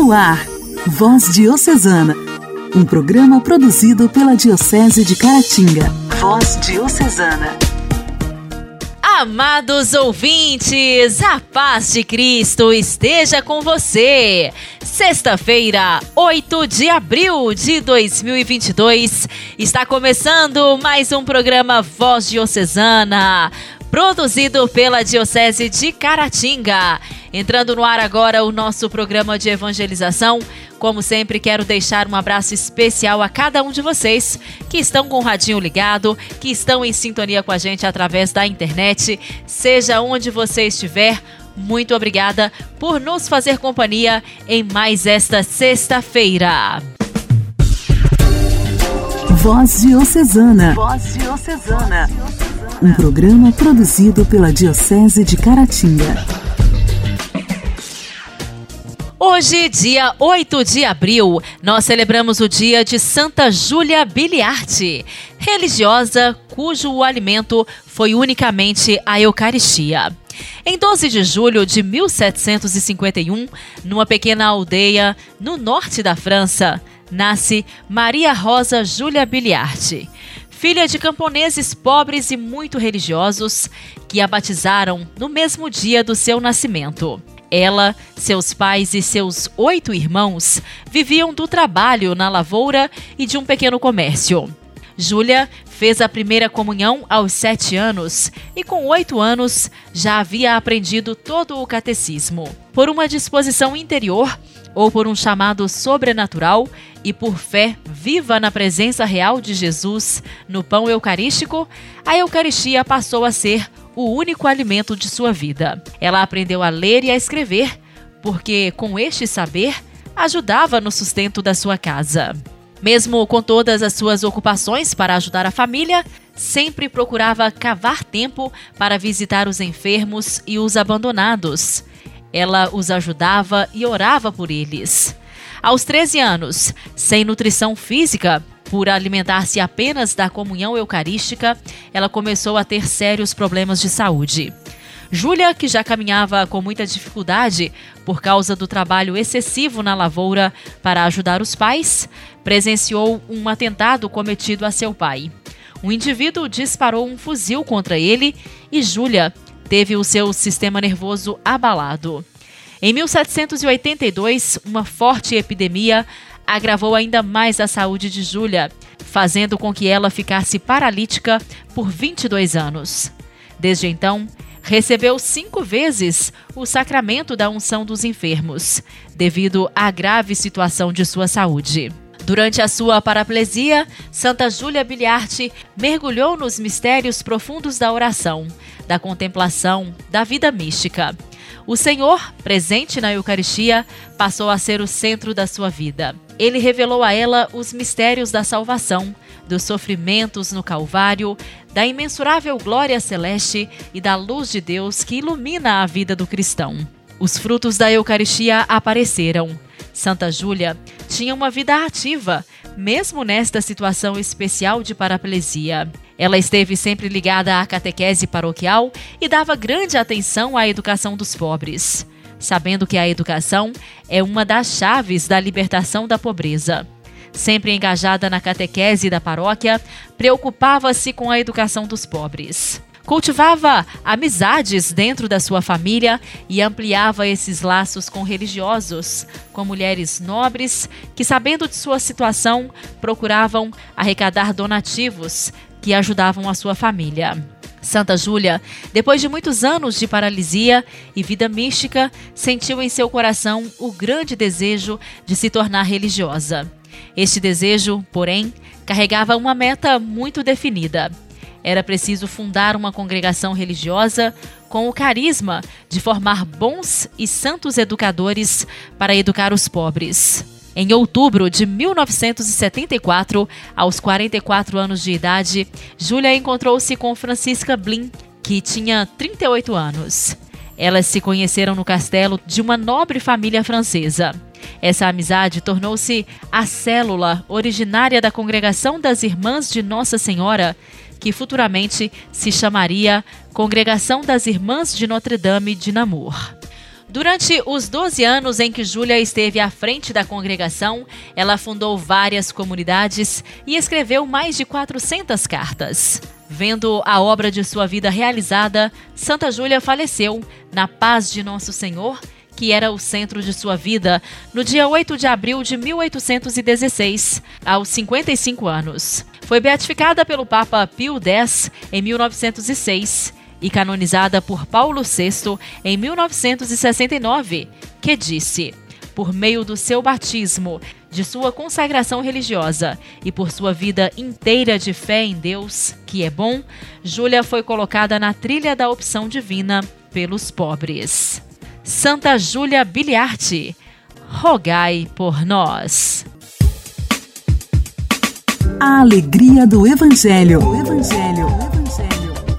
No ar, Voz Diocesana, um programa produzido pela Diocese de Caratinga. Voz Diocesana. Amados ouvintes, a paz de Cristo esteja com você. Sexta-feira, 8 de abril de 2022, está começando mais um programa Voz Diocesana produzido pela Diocese de Caratinga. Entrando no ar agora o nosso programa de evangelização. Como sempre, quero deixar um abraço especial a cada um de vocês que estão com o radinho ligado, que estão em sintonia com a gente através da internet, seja onde você estiver. Muito obrigada por nos fazer companhia em mais esta sexta-feira. Voz Diocesana. Voz Diocesana. Um programa produzido pela Diocese de Caratinga. Hoje, dia 8 de abril, nós celebramos o dia de Santa Júlia Biliarte, religiosa cujo alimento foi unicamente a Eucaristia. Em 12 de julho de 1751, numa pequena aldeia no norte da França, nasce Maria Rosa Júlia Biliarte, filha de camponeses pobres e muito religiosos que a batizaram no mesmo dia do seu nascimento. Ela, seus pais e seus oito irmãos viviam do trabalho na lavoura e de um pequeno comércio. Júlia fez a primeira comunhão aos sete anos e, com oito anos, já havia aprendido todo o catecismo. Por uma disposição interior ou por um chamado sobrenatural e por fé viva na presença real de Jesus no pão eucarístico, a Eucaristia passou a ser o único alimento de sua vida. Ela aprendeu a ler e a escrever, porque com este saber ajudava no sustento da sua casa. Mesmo com todas as suas ocupações para ajudar a família, sempre procurava cavar tempo para visitar os enfermos e os abandonados. Ela os ajudava e orava por eles. Aos 13 anos, sem nutrição física, por alimentar-se apenas da comunhão eucarística, ela começou a ter sérios problemas de saúde. Júlia, que já caminhava com muita dificuldade por causa do trabalho excessivo na lavoura para ajudar os pais, presenciou um atentado cometido a seu pai. Um indivíduo disparou um fuzil contra ele e Júlia teve o seu sistema nervoso abalado. Em 1782, uma forte epidemia agravou ainda mais a saúde de Júlia, fazendo com que ela ficasse paralítica por 22 anos. Desde então, recebeu cinco vezes o sacramento da unção dos enfermos, devido à grave situação de sua saúde. Durante a sua paraplesia, Santa Júlia Biliarte mergulhou nos mistérios profundos da oração, da contemplação, da vida mística. O Senhor, presente na Eucaristia, passou a ser o centro da sua vida. Ele revelou a ela os mistérios da salvação, dos sofrimentos no Calvário, da imensurável glória celeste e da luz de Deus que ilumina a vida do cristão. Os frutos da Eucaristia apareceram. Santa Júlia tinha uma vida ativa, mesmo nesta situação especial de paraplesia. Ela esteve sempre ligada à catequese paroquial e dava grande atenção à educação dos pobres, sabendo que a educação é uma das chaves da libertação da pobreza. Sempre engajada na catequese da paróquia, preocupava-se com a educação dos pobres. Cultivava amizades dentro da sua família e ampliava esses laços com religiosos, com mulheres nobres que, sabendo de sua situação, procuravam arrecadar donativos que ajudavam a sua família. Santa Júlia, depois de muitos anos de paralisia e vida mística, sentiu em seu coração o grande desejo de se tornar religiosa. Este desejo, porém, carregava uma meta muito definida. Era preciso fundar uma congregação religiosa com o carisma de formar bons e santos educadores para educar os pobres. Em outubro de 1974, aos 44 anos de idade, Júlia encontrou-se com Francisca Blin, que tinha 38 anos. Elas se conheceram no castelo de uma nobre família francesa. Essa amizade tornou-se a célula originária da Congregação das Irmãs de Nossa Senhora, que futuramente se chamaria Congregação das Irmãs de Notre Dame de Namur. Durante os 12 anos em que Júlia esteve à frente da congregação, ela fundou várias comunidades e escreveu mais de 400 cartas. Vendo a obra de sua vida realizada, Santa Júlia faleceu na paz de Nosso Senhor, que era o centro de sua vida, no dia 8 de abril de 1816, aos 55 anos. Foi beatificada pelo Papa Pio X em 1906 e canonizada por Paulo VI em 1969, que disse: por meio do seu batismo, de sua consagração religiosa e por sua vida inteira de fé em Deus, que é bom, Júlia foi colocada na trilha da opção divina pelos pobres. Santa Júlia Biliarte, rogai por nós. A alegria do Evangelho. O Evangelho.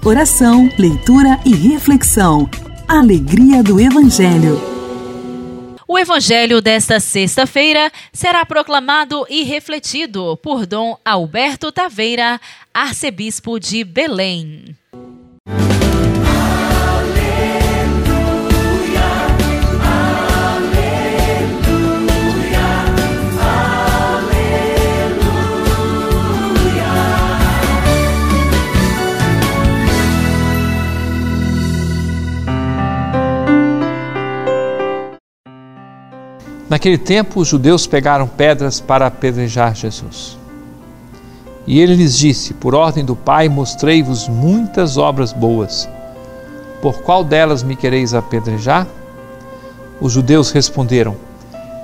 Oração, leitura e reflexão. Alegria do Evangelho. O Evangelho desta sexta-feira será proclamado e refletido por Dom Alberto Taveira, arcebispo de Belém. Naquele tempo, os judeus pegaram pedras para apedrejar Jesus. E ele lhes disse: Por ordem do Pai, mostrei-vos muitas obras boas. Por qual delas me quereis apedrejar? Os judeus responderam: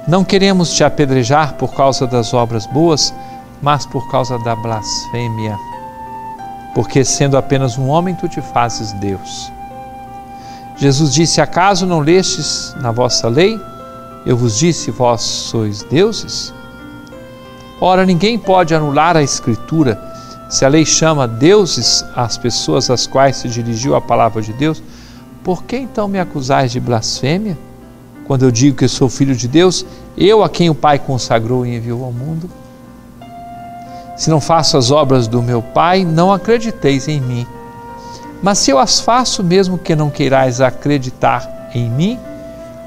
Não queremos te apedrejar por causa das obras boas, mas por causa da blasfêmia. Porque, sendo apenas um homem, tu te fazes Deus. Jesus disse: Acaso não lestes na vossa lei? Eu vos disse, vós sois deuses? Ora, ninguém pode anular a Escritura. Se a lei chama deuses as pessoas às quais se dirigiu a palavra de Deus, por que então me acusais de blasfêmia? Quando eu digo que sou filho de Deus, eu a quem o Pai consagrou e enviou ao mundo? Se não faço as obras do meu Pai, não acrediteis em mim. Mas se eu as faço, mesmo que não queirais acreditar em mim,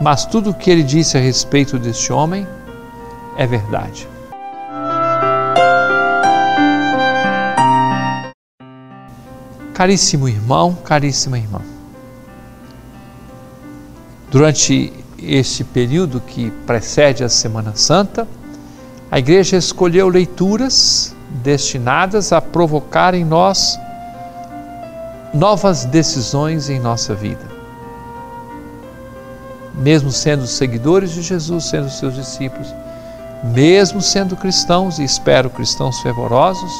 mas tudo o que ele disse a respeito deste homem é verdade. Caríssimo irmão, caríssima irmã, durante este período que precede a Semana Santa, a Igreja escolheu leituras destinadas a provocar em nós novas decisões em nossa vida mesmo sendo seguidores de Jesus, sendo seus discípulos, mesmo sendo cristãos, e espero cristãos fervorosos,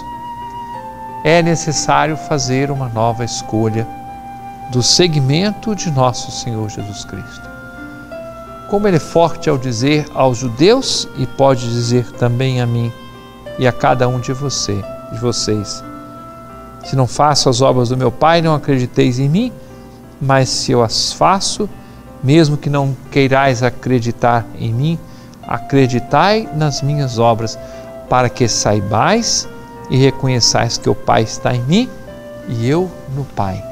é necessário fazer uma nova escolha do segmento de nosso Senhor Jesus Cristo. Como ele é forte ao dizer aos judeus e pode dizer também a mim e a cada um de você, de vocês. Se não faço as obras do meu Pai, não acrediteis em mim, mas se eu as faço, mesmo que não queirais acreditar em mim, acreditai nas minhas obras, para que saibais e reconheçais que o Pai está em mim e eu no Pai.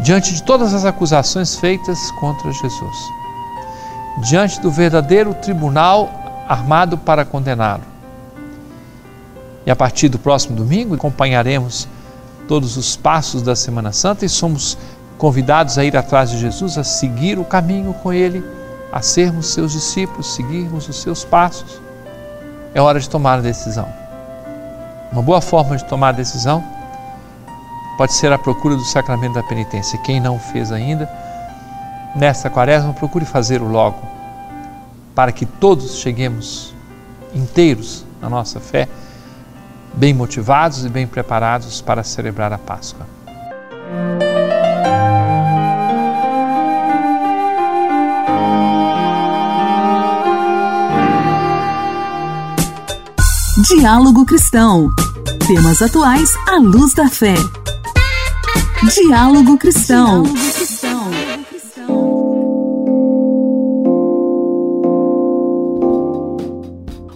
Diante de todas as acusações feitas contra Jesus, diante do verdadeiro tribunal armado para condená-lo, e a partir do próximo domingo acompanharemos todos os passos da Semana Santa e somos convidados a ir atrás de Jesus, a seguir o caminho com Ele, a sermos seus discípulos, seguirmos os seus passos. É hora de tomar a decisão. Uma boa forma de tomar a decisão pode ser a procura do sacramento da penitência. Quem não fez ainda, nesta quaresma, procure fazê-lo logo, para que todos cheguemos inteiros na nossa fé, bem motivados e bem preparados para celebrar a Páscoa. Diálogo Cristão. Temas atuais à luz da fé. Diálogo Cristão.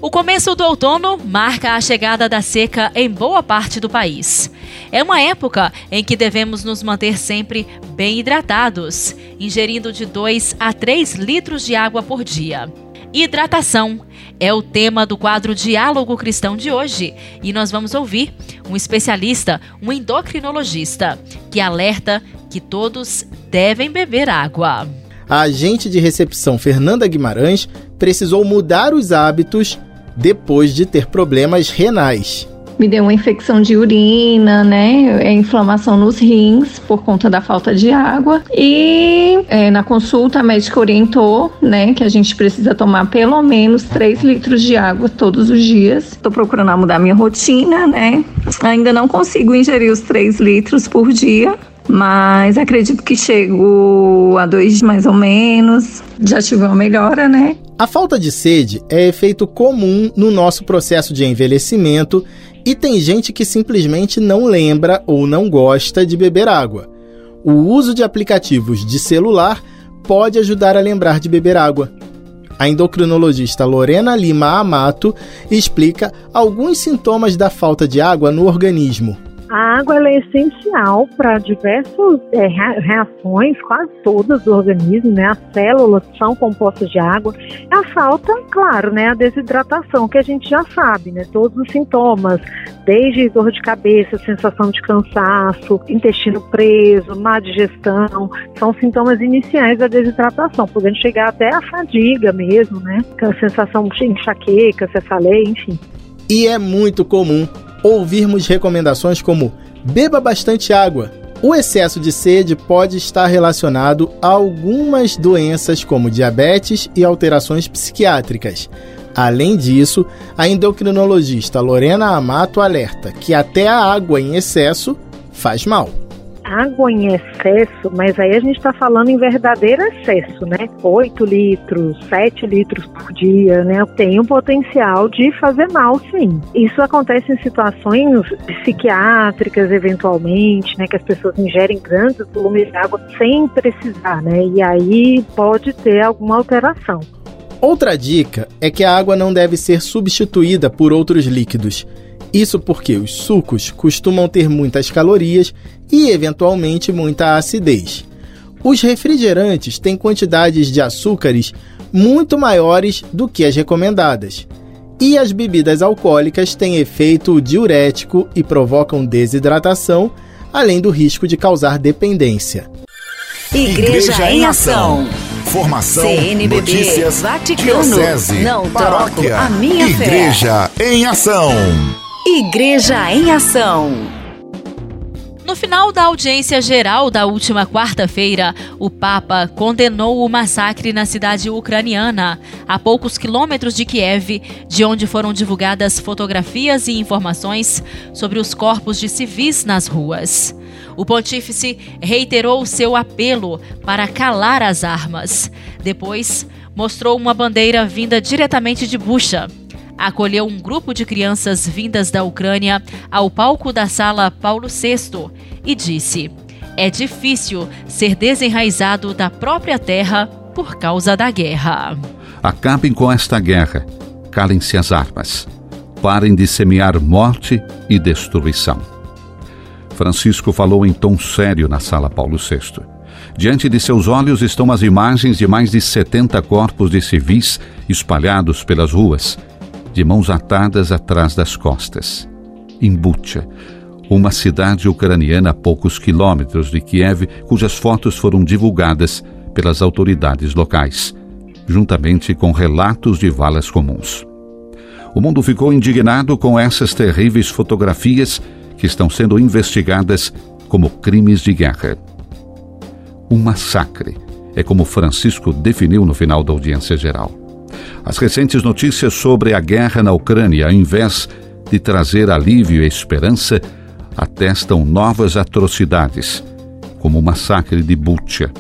O começo do outono marca a chegada da seca em boa parte do país. É uma época em que devemos nos manter sempre bem hidratados, ingerindo de 2 a 3 litros de água por dia. Hidratação é o tema do quadro Diálogo Cristão de hoje e nós vamos ouvir um especialista, um endocrinologista, que alerta que todos devem beber água. A agente de recepção Fernanda Guimarães precisou mudar os hábitos depois de ter problemas renais me deu uma infecção de urina, né? É inflamação nos rins por conta da falta de água. E é, na consulta a médica orientou, né, que a gente precisa tomar pelo menos 3 litros de água todos os dias. Estou procurando mudar minha rotina, né? Ainda não consigo ingerir os 3 litros por dia, mas acredito que chego a dois mais ou menos. Já tive uma melhora, né? A falta de sede é efeito comum no nosso processo de envelhecimento e tem gente que simplesmente não lembra ou não gosta de beber água. O uso de aplicativos de celular pode ajudar a lembrar de beber água. A endocrinologista Lorena Lima Amato explica alguns sintomas da falta de água no organismo. A água é essencial para diversas é, reações, quase todas do organismo, né? As células são compostas de água. A falta, claro, né? A desidratação, que a gente já sabe, né? Todos os sintomas, desde dor de cabeça, sensação de cansaço, intestino preso, má digestão, são sintomas iniciais da desidratação, podendo chegar até a fadiga mesmo, né? A sensação de enxaqueca, cefaleia, enfim. E é muito comum ouvirmos recomendações como beba bastante água. O excesso de sede pode estar relacionado a algumas doenças como diabetes e alterações psiquiátricas. Além disso, a endocrinologista Lorena Amato alerta que até a água em excesso faz mal água em excesso, mas aí a gente está falando em verdadeiro excesso, né? 8 litros, 7 litros por dia, né? Tem um potencial de fazer mal, sim. Isso acontece em situações psiquiátricas, eventualmente, né? Que as pessoas ingerem grandes volumes de água sem precisar, né? E aí pode ter alguma alteração. Outra dica é que a água não deve ser substituída por outros líquidos. Isso porque os sucos costumam ter muitas calorias e, eventualmente, muita acidez. Os refrigerantes têm quantidades de açúcares muito maiores do que as recomendadas. E as bebidas alcoólicas têm efeito diurético e provocam desidratação, além do risco de causar dependência. Igreja, Igreja em Ação. Formação, CNBB, notícias, Vaticano, diocese, não paróquia, a minha Igreja fé. em Ação. Igreja em Ação. No final da audiência geral da última quarta-feira, o Papa condenou o massacre na cidade ucraniana, a poucos quilômetros de Kiev, de onde foram divulgadas fotografias e informações sobre os corpos de civis nas ruas. O pontífice reiterou seu apelo para calar as armas. Depois, mostrou uma bandeira vinda diretamente de Bucha acolheu um grupo de crianças vindas da Ucrânia ao palco da sala Paulo VI e disse: É difícil ser desenraizado da própria terra por causa da guerra. Acabem com esta guerra, calem-se as armas, parem de semear morte e destruição. Francisco falou em tom sério na sala Paulo VI. Diante de seus olhos estão as imagens de mais de 70 corpos de civis espalhados pelas ruas, de mãos atadas atrás das costas. Em Bucha, uma cidade ucraniana a poucos quilômetros de Kiev, cujas fotos foram divulgadas pelas autoridades locais, juntamente com relatos de valas comuns. O mundo ficou indignado com essas terríveis fotografias que estão sendo investigadas como crimes de guerra. Um massacre é como Francisco definiu no final da audiência geral. As recentes notícias sobre a guerra na Ucrânia, ao invés de trazer alívio e esperança, atestam novas atrocidades, como o massacre de Bucha,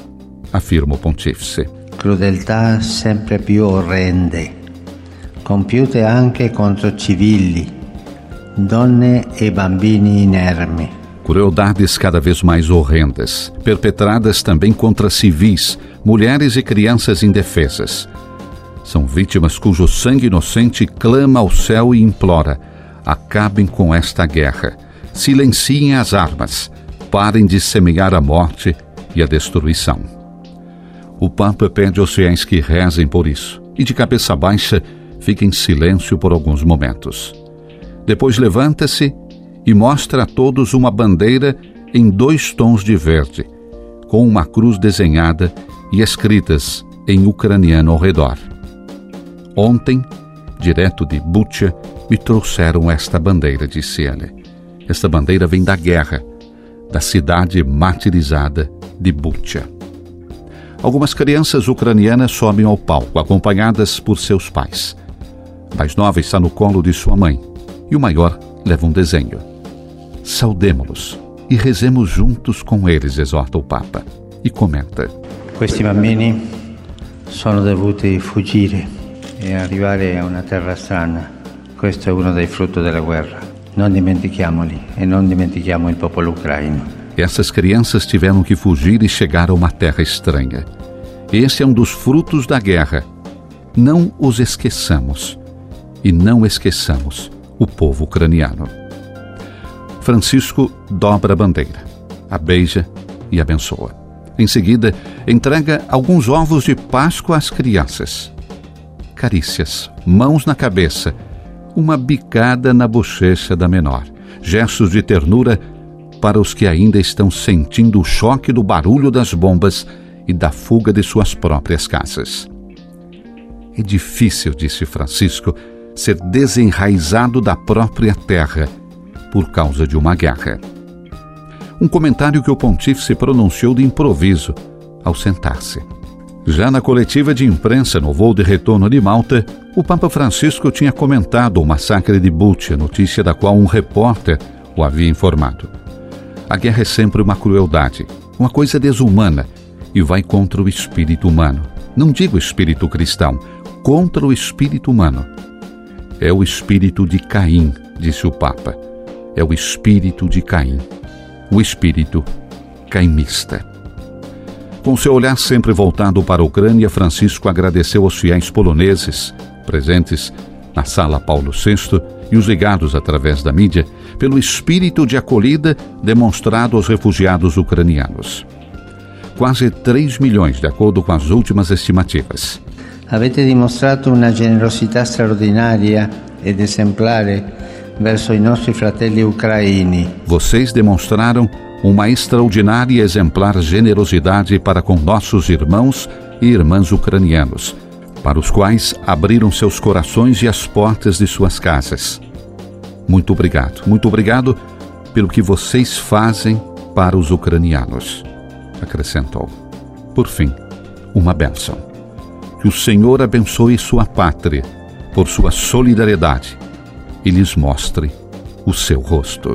afirma o pontífice. Crudeltà sempre più orrende, compiute anche contro civili, donne e bambini inermi. Crueldades cada vez mais horrendas, perpetradas também contra civis, mulheres e crianças indefesas. São vítimas cujo sangue inocente clama ao céu e implora: acabem com esta guerra, silenciem as armas, parem de semear a morte e a destruição. O Papa pede aos fiéis que rezem por isso e, de cabeça baixa, fiquem em silêncio por alguns momentos. Depois levanta-se e mostra a todos uma bandeira em dois tons de verde, com uma cruz desenhada e escritas em ucraniano ao redor. Ontem, direto de Bucha, me trouxeram esta bandeira, disse ele. Esta bandeira vem da guerra, da cidade martirizada de Bucha. Algumas crianças ucranianas sobem ao palco, acompanhadas por seus pais. A mais nova está no colo de sua mãe e o maior leva um desenho. Saudemo-los e rezemos juntos com eles, exorta o Papa. E comenta: Questi bambini sono dovuti fuggire e arrivare a una terra strana. Questo è uno dei frutti della guerra. Non dimentichiamoli e non dimentichiamo il popolo ucraino. Essas crianças tiveram que fugir e chegar a uma terra estranha. Esse é um dos frutos da guerra. Não os esqueçamos. E não esqueçamos o povo ucraniano. Francisco dobra a bandeira, a beija e abençoa. Em seguida, entrega alguns ovos de Páscoa às crianças. Carícias, mãos na cabeça, uma bicada na bochecha da menor, gestos de ternura para os que ainda estão sentindo o choque do barulho das bombas e da fuga de suas próprias casas. É difícil, disse Francisco, ser desenraizado da própria terra por causa de uma guerra. Um comentário que o pontífice pronunciou de improviso ao sentar-se. Já na coletiva de imprensa no voo de retorno de Malta, o Papa Francisco tinha comentado o massacre de Bucha, notícia da qual um repórter o havia informado. A guerra é sempre uma crueldade, uma coisa desumana e vai contra o espírito humano. Não digo espírito cristão, contra o espírito humano é o espírito de Caim, disse o Papa. É o espírito de Caim, o espírito caimista. Com seu olhar sempre voltado para a Ucrânia, Francisco agradeceu aos fiéis poloneses presentes na Sala Paulo VI e os ligados através da mídia pelo espírito de acolhida demonstrado aos refugiados ucranianos. Quase 3 milhões, de acordo com as últimas estimativas. Avete dimostrato una generosità straordinaria ed esemplare verso i nostri fratelli ucraini. Vocês demonstraram uma extraordinária e exemplar generosidade para com nossos irmãos e irmãs ucranianos, para os quais abriram seus corações e as portas de suas casas. Muito obrigado, muito obrigado pelo que vocês fazem para os ucranianos, acrescentou. Por fim, uma bênção. Que o Senhor abençoe sua pátria por sua solidariedade e lhes mostre o seu rosto.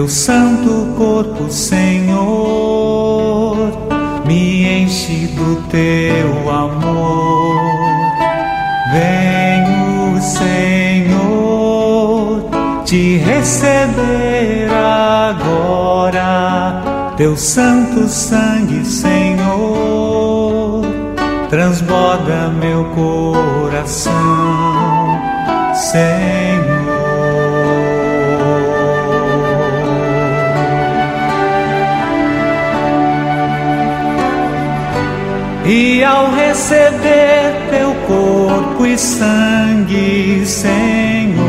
Teu santo corpo, Senhor, me enche do teu amor. Venho, Senhor, te receber agora teu santo sangue, Senhor, transborda meu coração Senhor. Ao receber teu corpo e sangue, Senhor,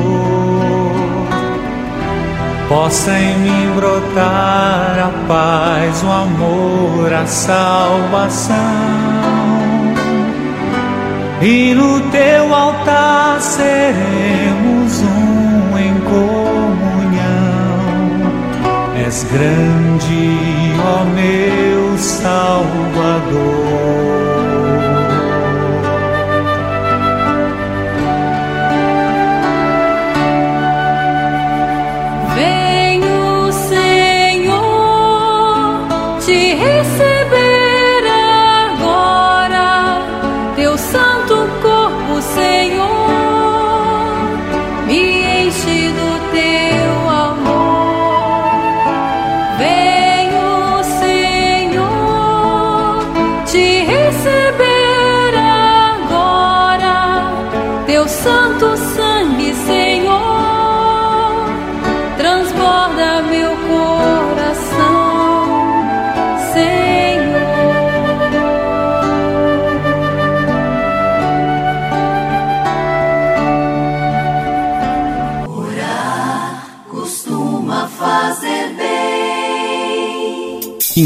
possa em mim brotar a paz, o amor, a salvação e no teu altar seremos um em comunhão. És grande, ó meu Salvador.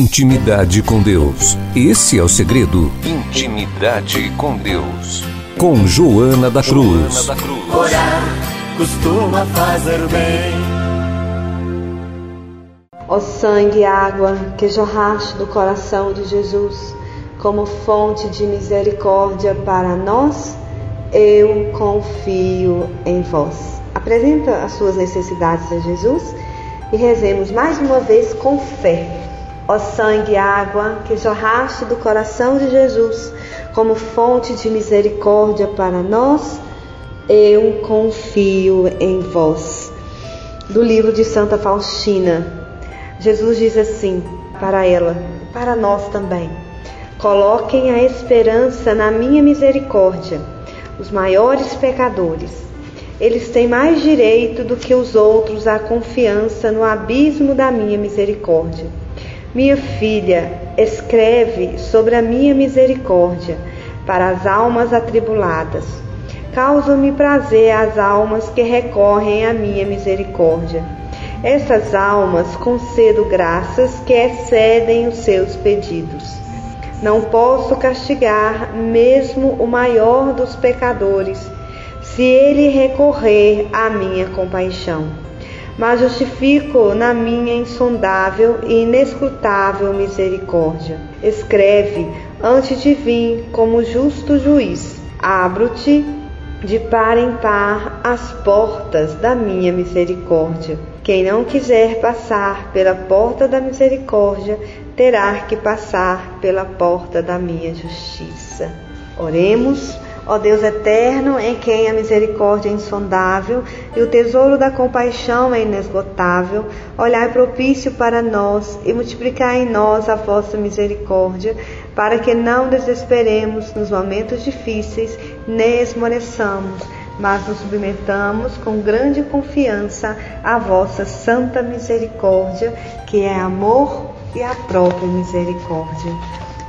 Intimidade com Deus. Esse é o segredo. Intimidade com Deus. Com Joana da Cruz. Joana da Cruz. Orar costuma fazer bem. Ó sangue e água que jorraste do coração de Jesus, como fonte de misericórdia para nós, eu confio em vós. Apresenta as suas necessidades a Jesus e rezemos mais uma vez com fé Ó sangue e água que jorraste do coração de Jesus como fonte de misericórdia para nós, eu confio em vós. Do livro de Santa Faustina, Jesus diz assim para ela, para nós também: Coloquem a esperança na minha misericórdia, os maiores pecadores. Eles têm mais direito do que os outros à confiança no abismo da minha misericórdia. Minha filha, escreve sobre a minha misericórdia para as almas atribuladas. Causa-me prazer as almas que recorrem à minha misericórdia. Essas almas concedo graças que excedem os seus pedidos. Não posso castigar mesmo o maior dos pecadores, se ele recorrer à minha compaixão mas justifico na minha insondável e inescrutável misericórdia. Escreve antes de vir como justo juiz. Abro-te de par em par as portas da minha misericórdia. Quem não quiser passar pela porta da misericórdia, terá que passar pela porta da minha justiça. Oremos. Ó Deus eterno, em quem a misericórdia é insondável e o tesouro da compaixão é inesgotável, olhai propício para nós e multiplicai em nós a vossa misericórdia, para que não desesperemos nos momentos difíceis, nem esmoreçamos, mas nos submetamos com grande confiança à vossa santa misericórdia, que é amor e a própria misericórdia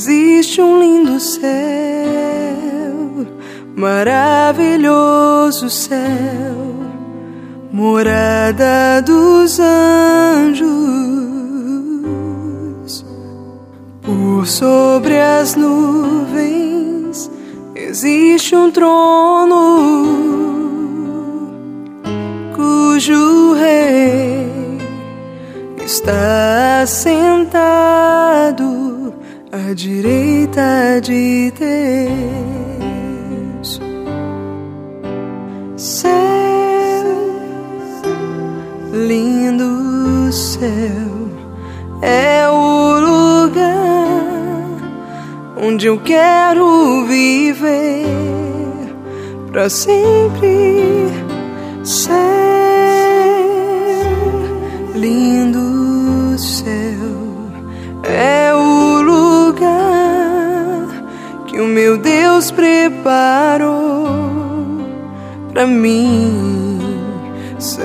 Existe um lindo céu, maravilhoso céu, morada dos anjos. Por sobre as nuvens existe um trono cujo rei está sentado à direita de Deus. Céu, lindo céu, é o lugar onde eu quero viver para sempre. Céu, Deus preparou para mim céu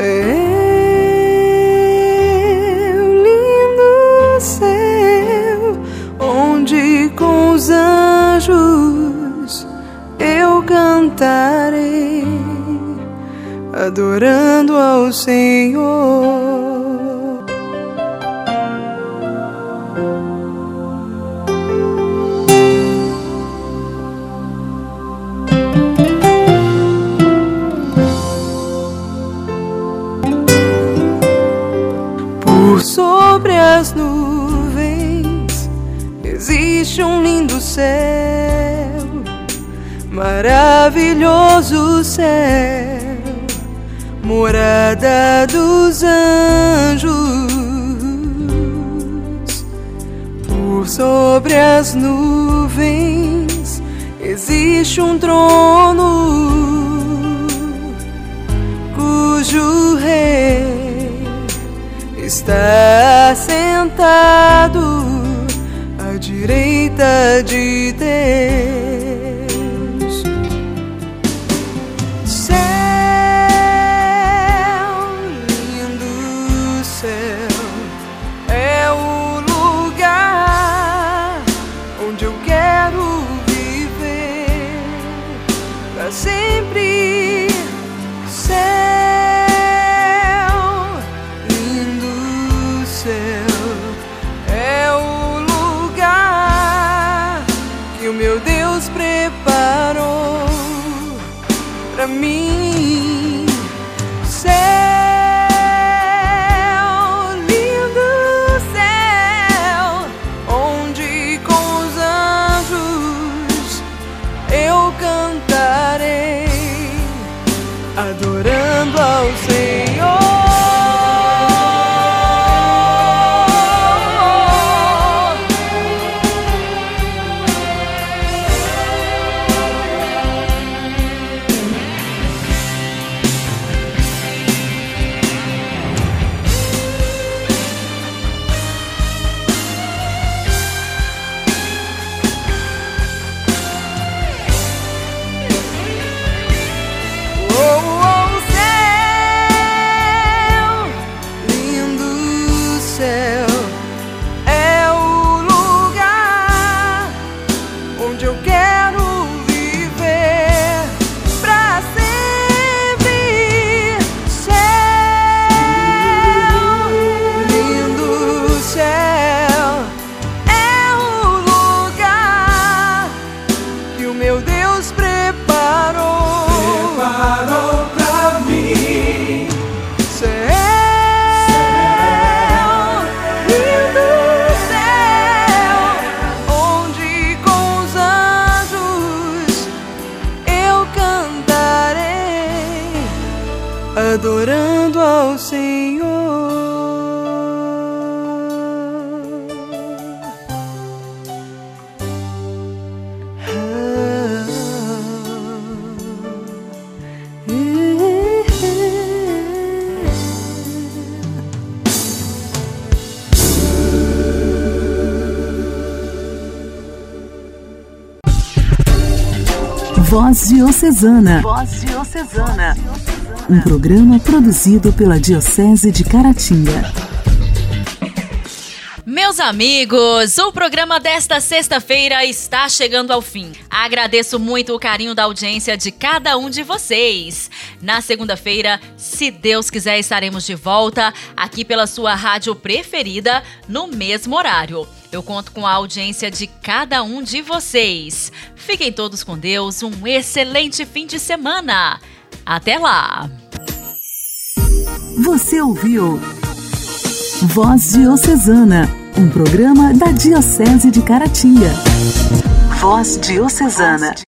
lindo céu onde com os anjos eu cantarei adorando ao Senhor. Maravilhoso céu, morada dos anjos. Por sobre as nuvens existe um trono cujo rei está sentado à direita de Deus. Pra mim. Voz Diocesana. Voz Diocesana. Um programa produzido pela Diocese de Caratinga. Meus amigos, o programa desta sexta-feira está chegando ao fim. Agradeço muito o carinho da audiência de cada um de vocês. Na segunda-feira, se Deus quiser, estaremos de volta aqui pela sua rádio preferida no mesmo horário. Eu conto com a audiência de cada um de vocês. Fiquem todos com Deus, um excelente fim de semana. Até lá! Você ouviu Voz Diocesana, um programa da Diocese de Caratinga. Voz Diocesana.